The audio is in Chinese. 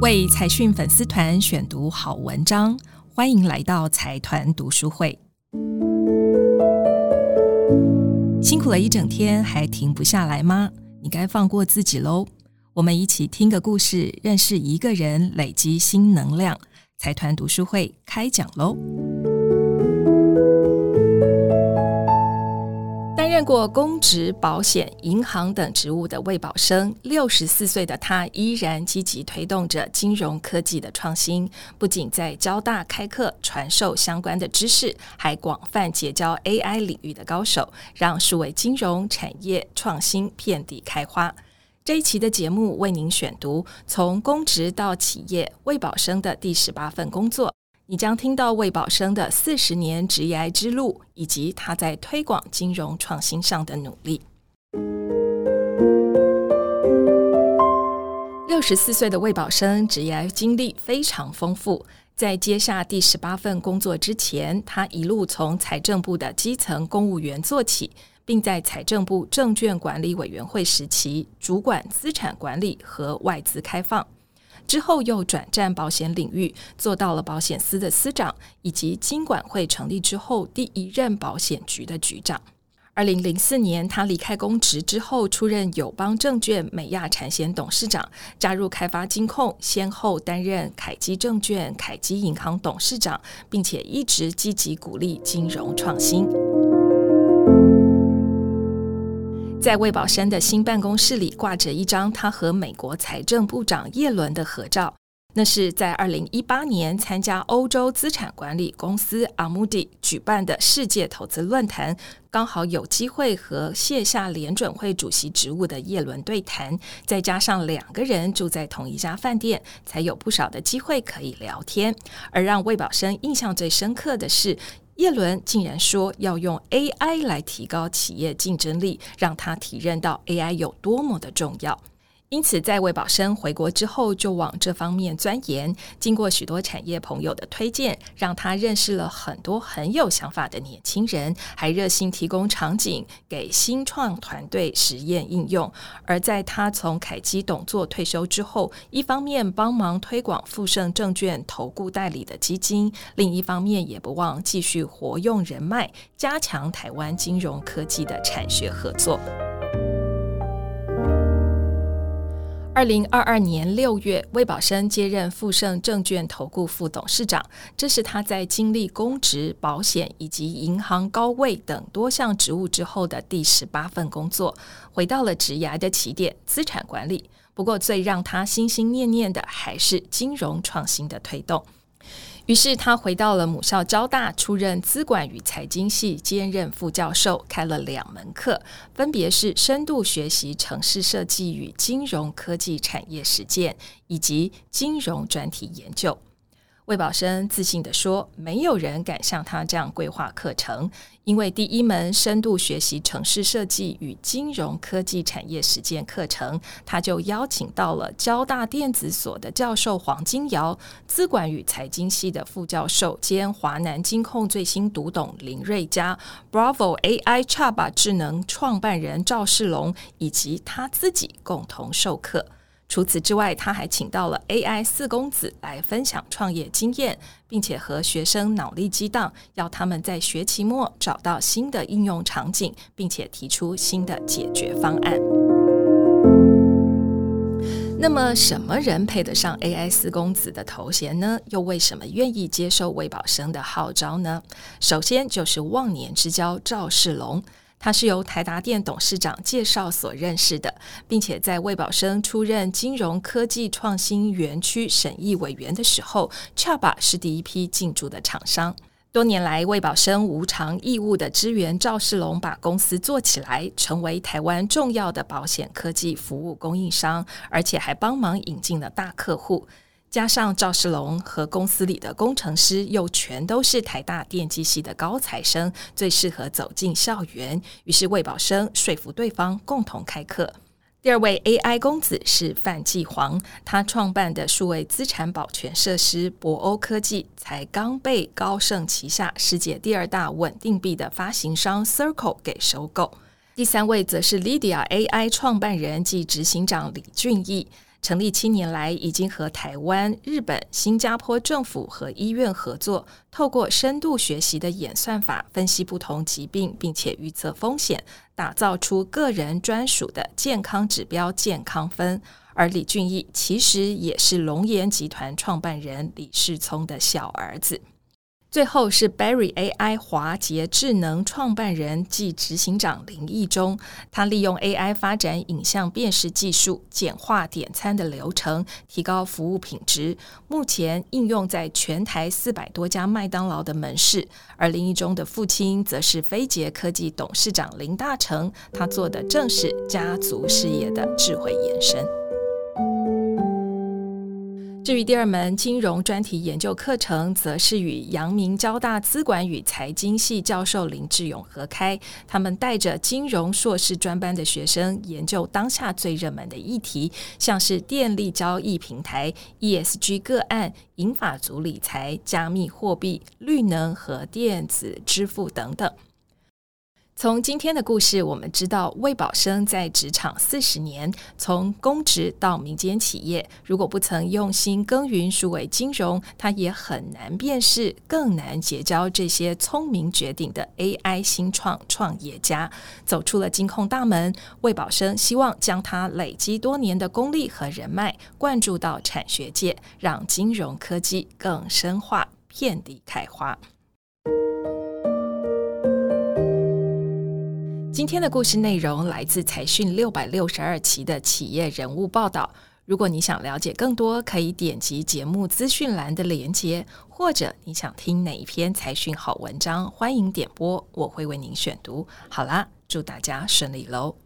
为财讯粉丝团选读好文章，欢迎来到财团读书会。辛苦了一整天，还停不下来吗？你该放过自己喽！我们一起听个故事，认识一个人，累积新能量。财团读书会开讲喽！任过公职、保险、银行等职务的魏宝生，六十四岁的他依然积极推动着金融科技的创新。不仅在交大开课传授相关的知识，还广泛结交 AI 领域的高手，让数位金融产业创新遍地开花。这一期的节目为您选读从公职到企业魏宝生的第十八份工作。你将听到魏宝生的四十年职业之路，以及他在推广金融创新上的努力。六十四岁的魏宝生职业经历非常丰富，在接下第十八份工作之前，他一路从财政部的基层公务员做起，并在财政部证券管理委员会时期主管资产管理和外资开放。之后又转战保险领域，做到了保险司的司长，以及金管会成立之后第一任保险局的局长。二零零四年，他离开公职之后，出任友邦证券美亚产险董事长，加入开发金控，先后担任凯基证券、凯基银行董事长，并且一直积极鼓励金融创新。在魏宝生的新办公室里挂着一张他和美国财政部长耶伦的合照，那是在二零一八年参加欧洲资产管理公司阿穆迪举办的世界投资论坛，刚好有机会和卸下联准会主席职务的耶伦对谈，再加上两个人住在同一家饭店，才有不少的机会可以聊天。而让魏宝生印象最深刻的是。叶伦竟然说要用 AI 来提高企业竞争力，让他体认到 AI 有多么的重要。因此，在魏宝生回国之后，就往这方面钻研。经过许多产业朋友的推荐，让他认识了很多很有想法的年轻人，还热心提供场景给新创团队实验应用。而在他从凯基董座退休之后，一方面帮忙推广富盛证券投顾代理的基金，另一方面也不忘继续活用人脉，加强台湾金融科技的产学合作。二零二二年六月，魏宝生接任富盛证券投顾副董事长，这是他在经历公职、保险以及银行高位等多项职务之后的第十八份工作，回到了职涯的起点——资产管理。不过，最让他心心念念的还是金融创新的推动。于是他回到了母校交大，出任资管与财经系兼任副教授，开了两门课，分别是深度学习城市设计与金融科技产业实践，以及金融专题研究。魏宝生自信地说：“没有人敢像他这样规划课程，因为第一门深度学习城市设计与金融科技产业实践课程，他就邀请到了交大电子所的教授黄金尧、资管与财经系的副教授兼华南金控最新读懂林瑞嘉、Bravo AI 差把智能创办人赵世龙以及他自己共同授课。”除此之外，他还请到了 AI 四公子来分享创业经验，并且和学生脑力激荡，要他们在学期末找到新的应用场景，并且提出新的解决方案。那么，什么人配得上 AI 四公子的头衔呢？又为什么愿意接受魏宝生的号召呢？首先就是忘年之交赵世龙。他是由台达电董事长介绍所认识的，并且在魏宝生出任金融科技创新园区审议委员的时候 c h a b a 是第一批进驻的厂商。多年来，魏宝生无偿义务的支援赵世龙把公司做起来，成为台湾重要的保险科技服务供应商，而且还帮忙引进了大客户。加上赵世龙和公司里的工程师又全都是台大电机系的高材生，最适合走进校园。于是魏宝生说服对方共同开课。第二位 AI 公子是范继煌，他创办的数位资产保全设施博欧科技，才刚被高盛旗下世界第二大稳定币的发行商 Circle 给收购。第三位则是 Lydia AI 创办人及执行长李俊义。成立七年来，已经和台湾、日本、新加坡政府和医院合作，透过深度学习的演算法分析不同疾病，并且预测风险，打造出个人专属的健康指标健康分。而李俊毅其实也是龙岩集团创办人李世聪的小儿子。最后是 Berry AI 华捷智能创办人暨执行长林义中，他利用 AI 发展影像辨识技术，简化点餐的流程，提高服务品质。目前应用在全台四百多家麦当劳的门市。而林义中的父亲则是飞捷科技董事长林大成，他做的正是家族事业的智慧延伸。至于第二门金融专题研究课程，则是与阳明交大资管与财经系教授林志勇合开。他们带着金融硕士专班的学生，研究当下最热门的议题，像是电力交易平台、ESG 个案、银法族理财、加密货币、绿能和电子支付等等。从今天的故事，我们知道魏宝生在职场四十年，从公职到民间企业，如果不曾用心耕耘数位金融，他也很难辨识，更难结交这些聪明绝顶的 AI 新创创业家。走出了金控大门，魏宝生希望将他累积多年的功力和人脉灌注到产学界，让金融科技更深化，遍地开花。今天的故事内容来自财讯六百六十二期的企业人物报道。如果你想了解更多，可以点击节目资讯栏的连接，或者你想听哪一篇财讯好文章，欢迎点播，我会为您选读。好啦，祝大家顺利喽！